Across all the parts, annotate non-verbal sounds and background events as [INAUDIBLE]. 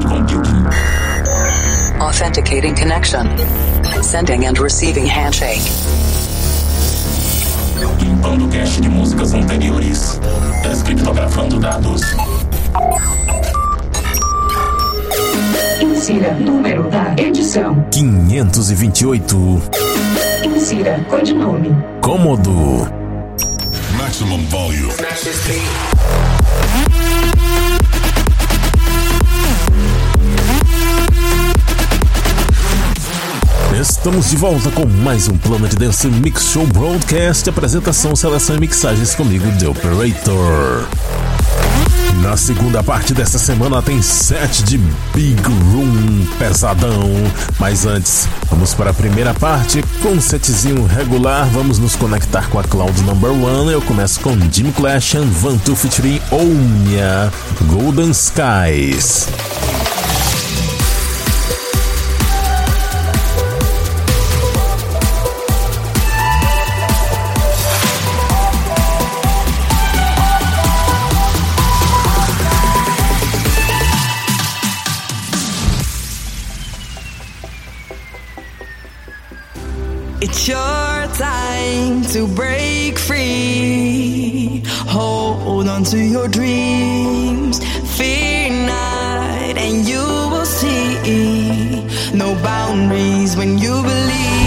cloud computing. Authenticating connection. Sending and receiving handshake. Limpando cache de músicas anteriores. Descriptografando dados. Insira número da edição. 528. Insira codinome. Cômodo. Maximum volume. Estamos de volta com mais um Planet Dance Mix Show Broadcast. Apresentação, seleção e mixagens comigo, The Operator. Na segunda parte dessa semana tem set de Big Room pesadão. Mas antes, vamos para a primeira parte com um setzinho regular. Vamos nos conectar com a Cloud Number One. Eu começo com Jim Clash and Vantu featuring Omnia Golden Skies. It's your time to break free. Hold on to your dreams. Fear not, and you will see no boundaries when you believe.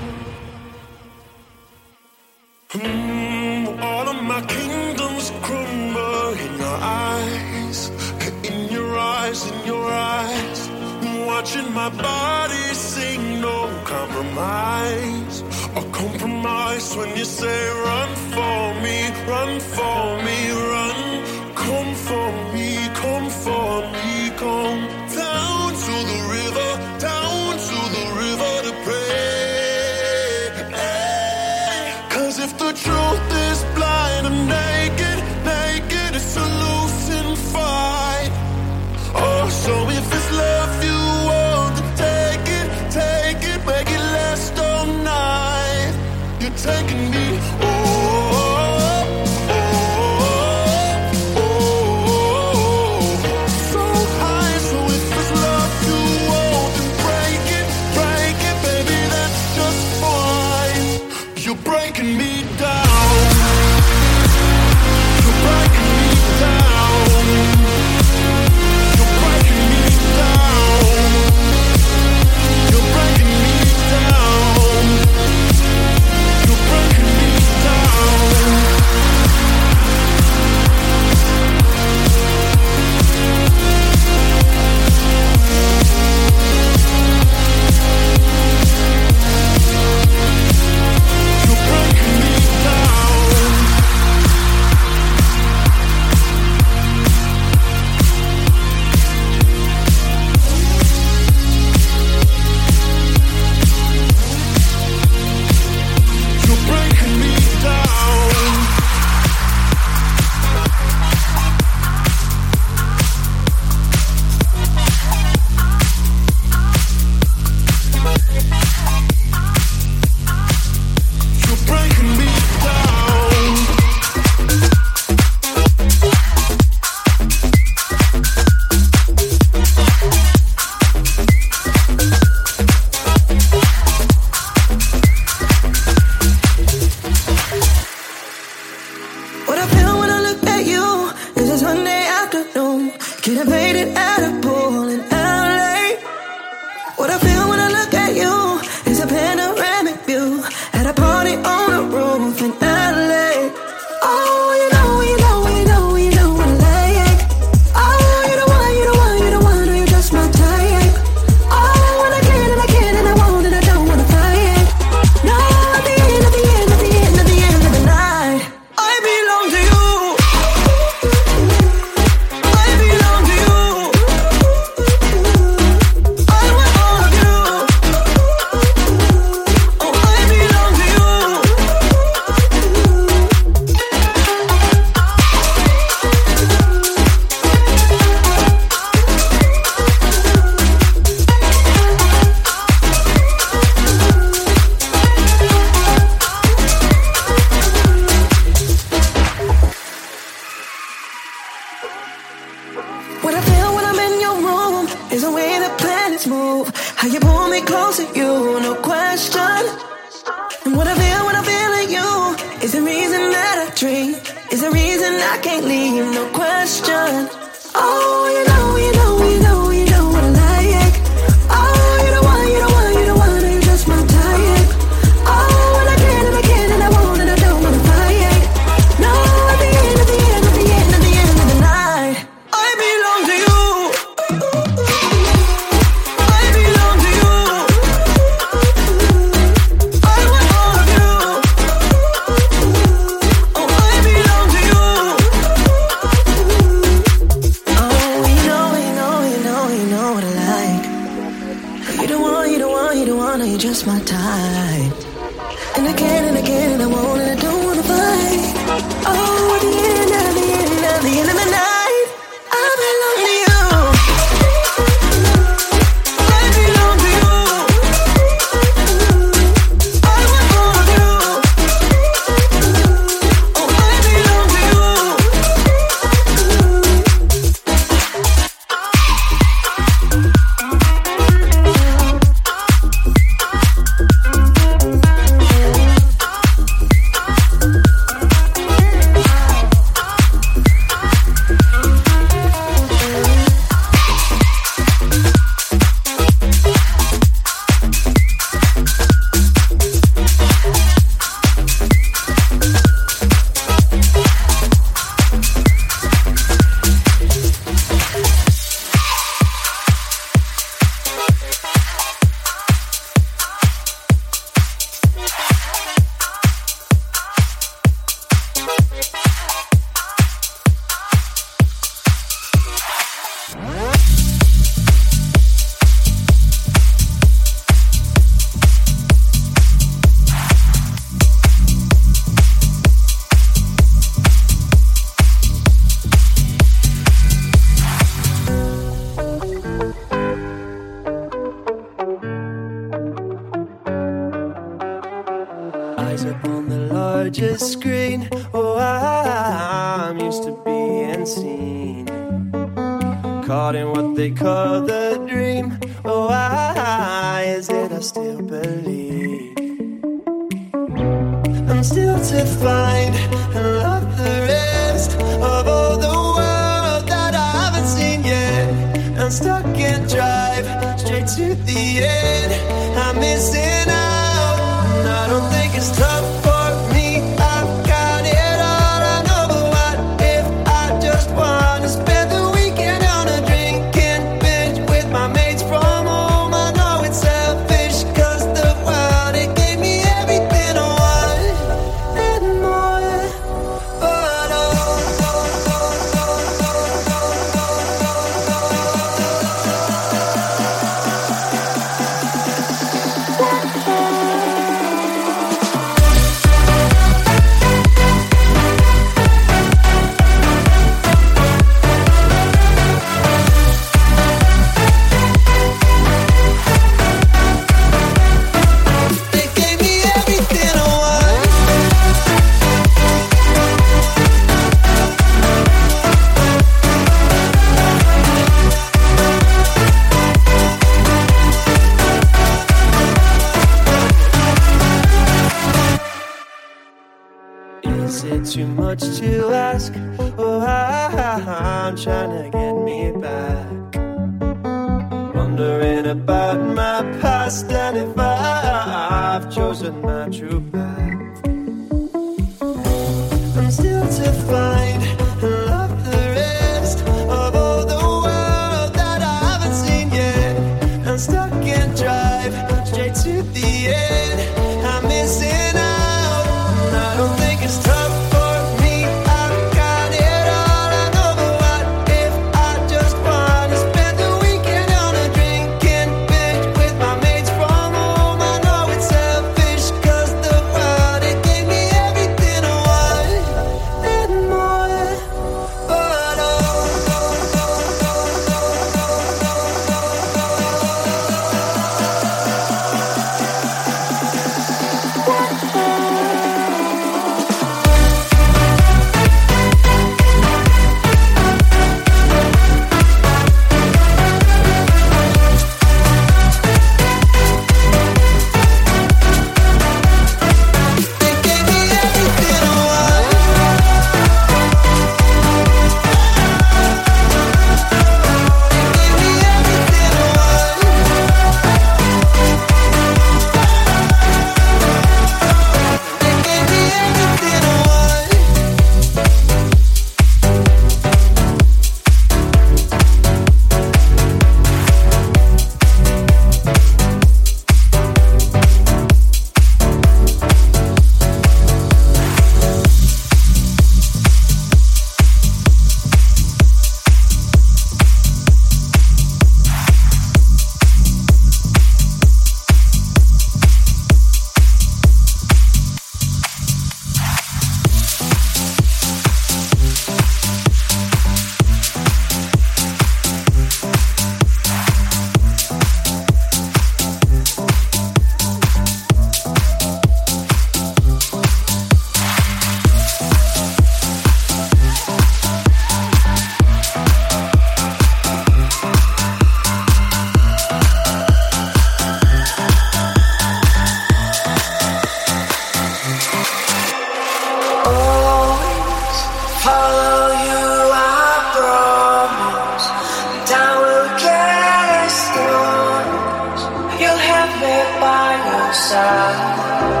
outside.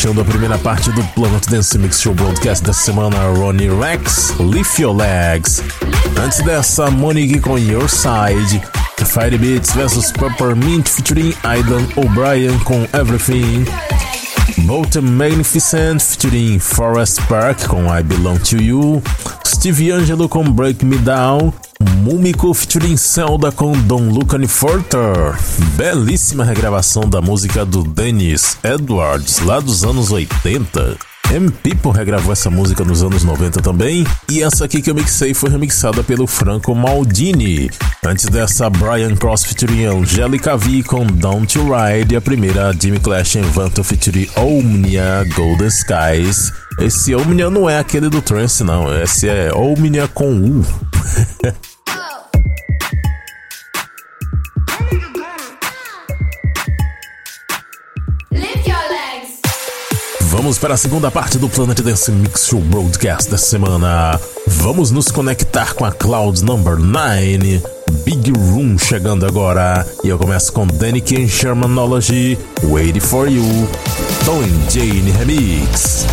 fechando a primeira parte do Planet Dance Mix Show Broadcast da semana, Ronnie Rex, Lift Your Legs. Antes dessa, Monique com Your Side, Fire Beats vs Peppermint featuring Aidan O'Brien com Everything. Bolton Magnificent featuring Forest Park com I Belong to You, Steve Angelo com Break Me Down, Múmico featuring Zelda com Don't Look Any Further. Belíssima regravação da música do Dennis Edwards lá dos anos 80. M People regravou essa música nos anos 90 também, e essa aqui que eu mixei foi remixada pelo Franco Maldini. Antes dessa, Brian Cross featuring Angelica V com Down to Ride, e a primeira Jimmy Clash em Vanto featuring Omnia Golden Skies. Esse Omnia não é aquele do trance não, esse é Omnia com U. [LAUGHS] Vamos para a segunda parte do Planet Dance Mix Show Broadcast dessa semana. Vamos nos conectar com a Cloud Number 9. Big Room chegando agora. E eu começo com Danny King Shermanology, Waiting for You, Tom Jane Remix.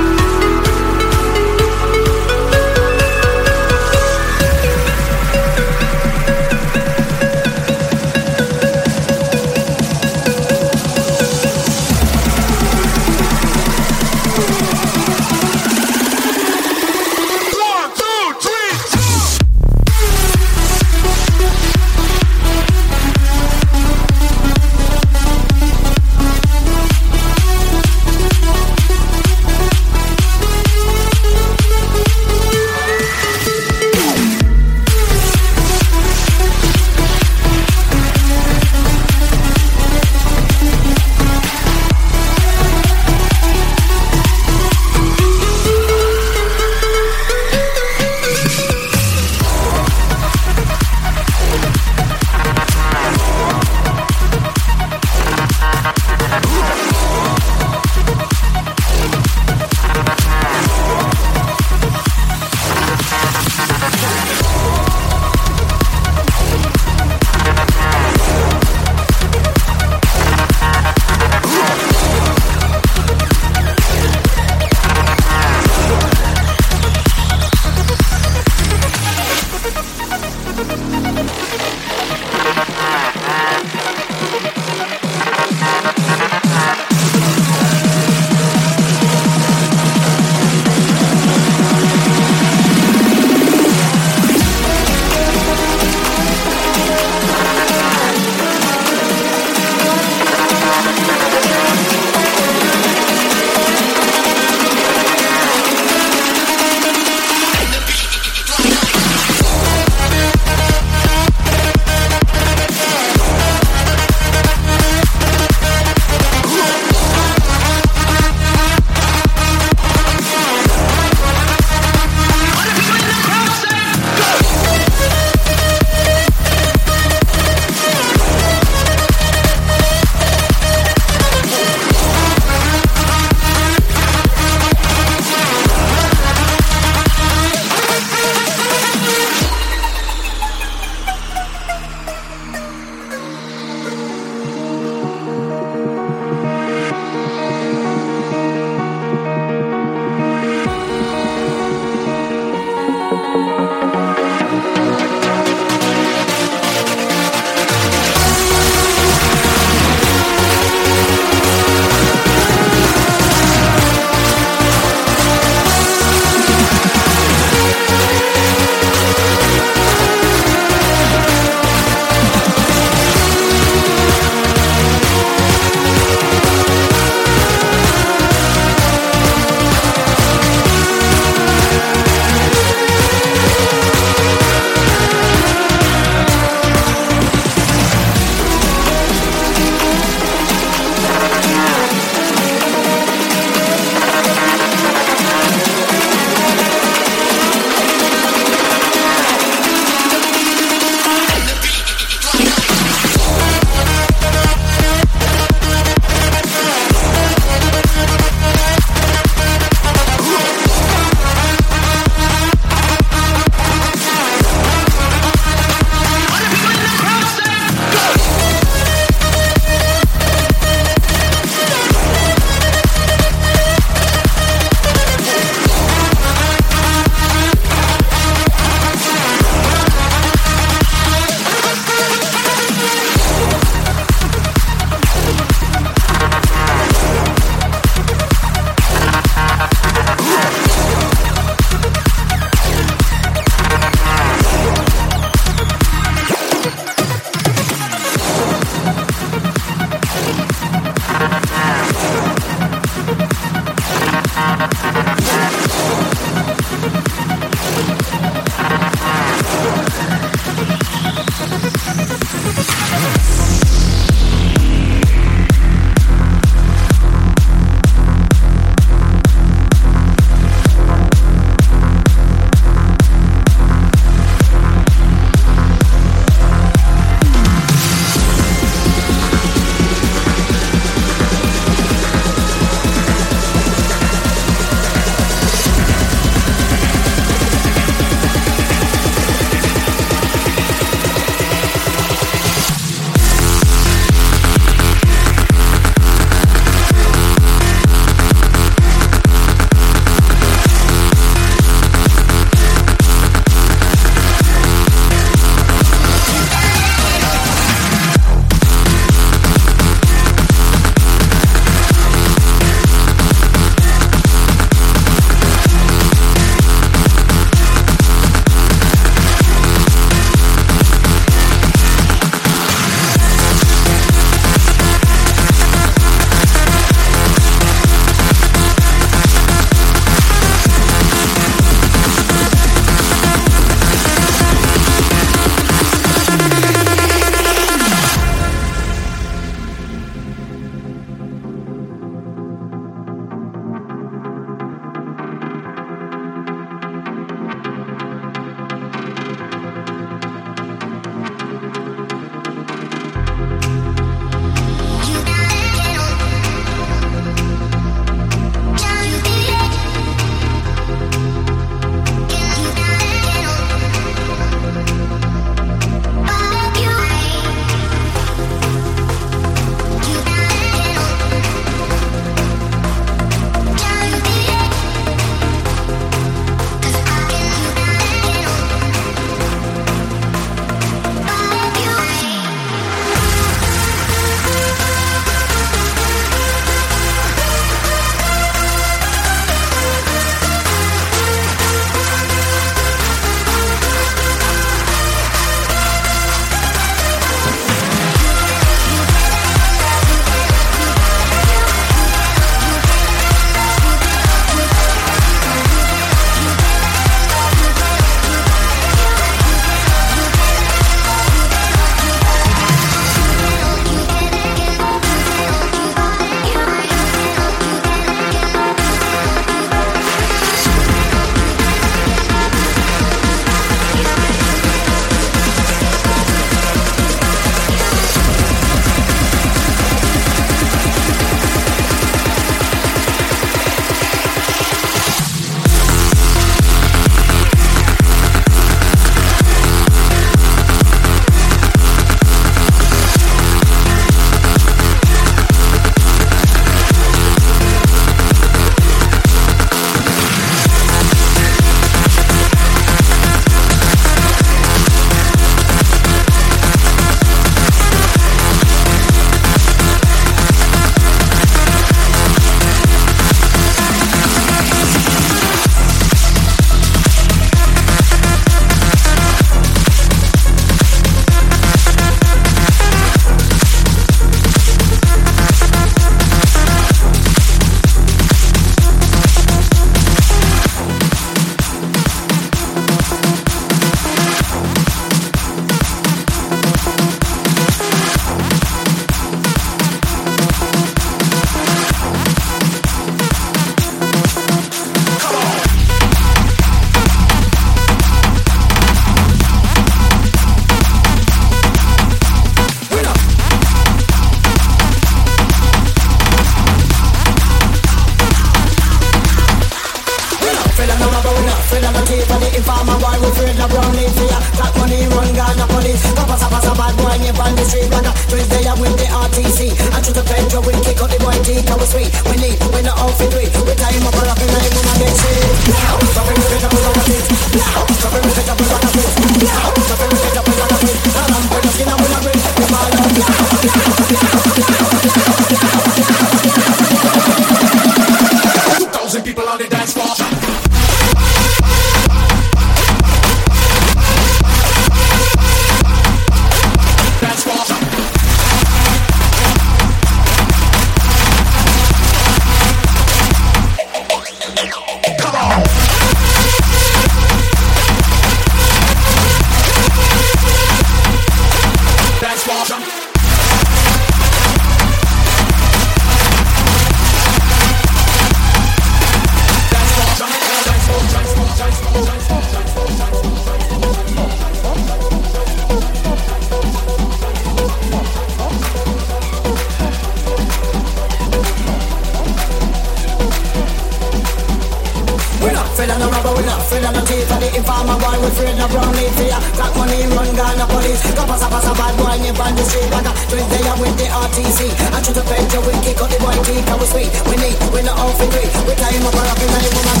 it, I sweet. We need, we not all for free. We're tying up our up in a. woman.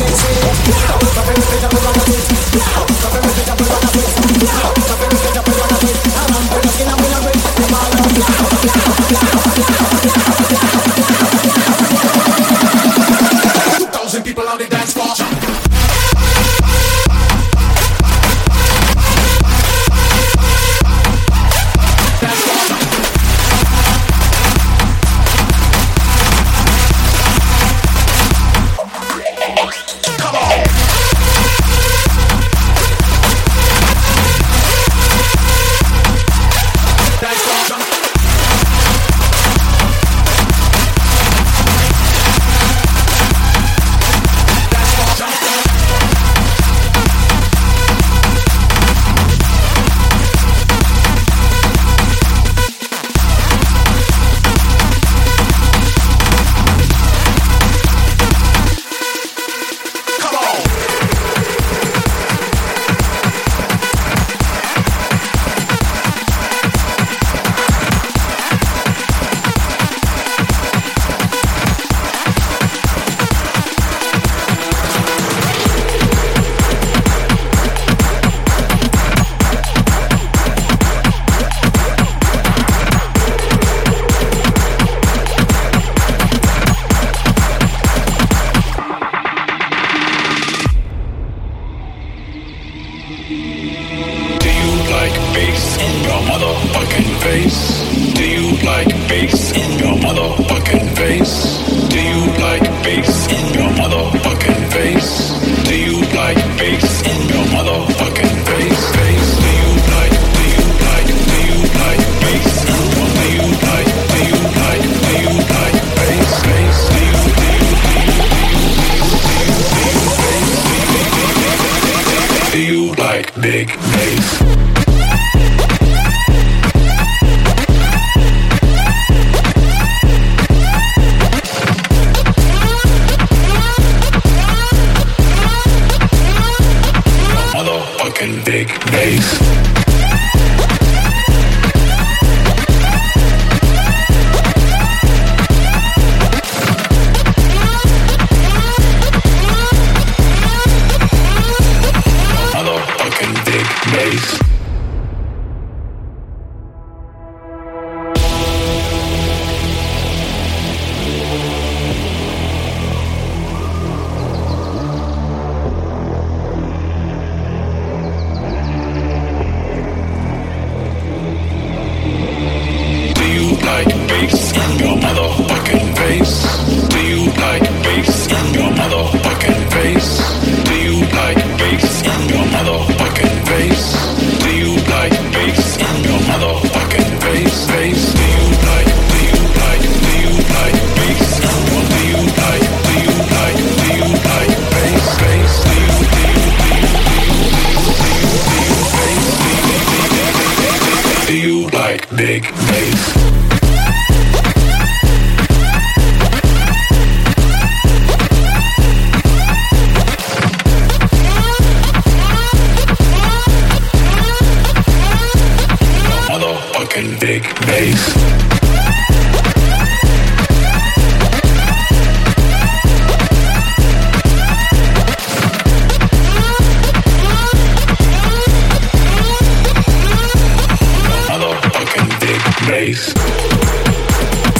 Music Bass.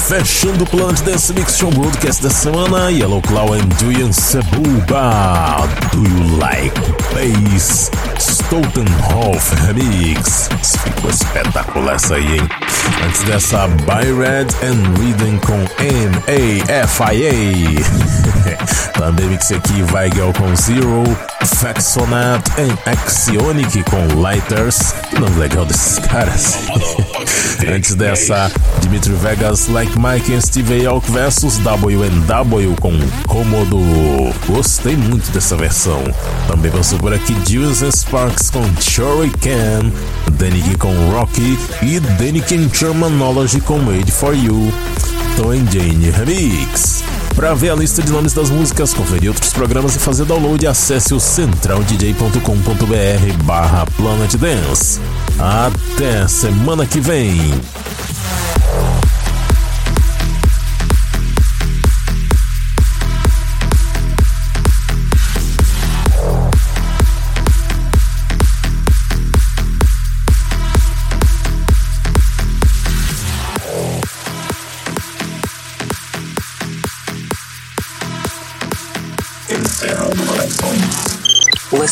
Fechando o plano de Dance Mix Show Broadcast da semana, Yellow Claw and Julian Sabuba. Do You Like Bass? Stoutenhoff Remix. Ficou espetacular essa aí, hein? Antes dessa, By Red and Reading com M A F I A, [LAUGHS] Também mix aqui Weigel com Zero, Faxonat e Axionic com Lighters. Que nome legal desses caras. Antes dessa, Dimitri Vegas, Like Mike e Steve Aoki versus WNW com Cômodo. Gostei muito dessa versão. Também passou por aqui Jules Sparks com Sherry, Cam, Danny com Rocky e Danik Germanology com Made For You. Tom Jane Remix. Para ver a lista de nomes das músicas, conferir outros programas e fazer download, acesse o centraldj.com.br barra Planet Dance. Até semana que vem!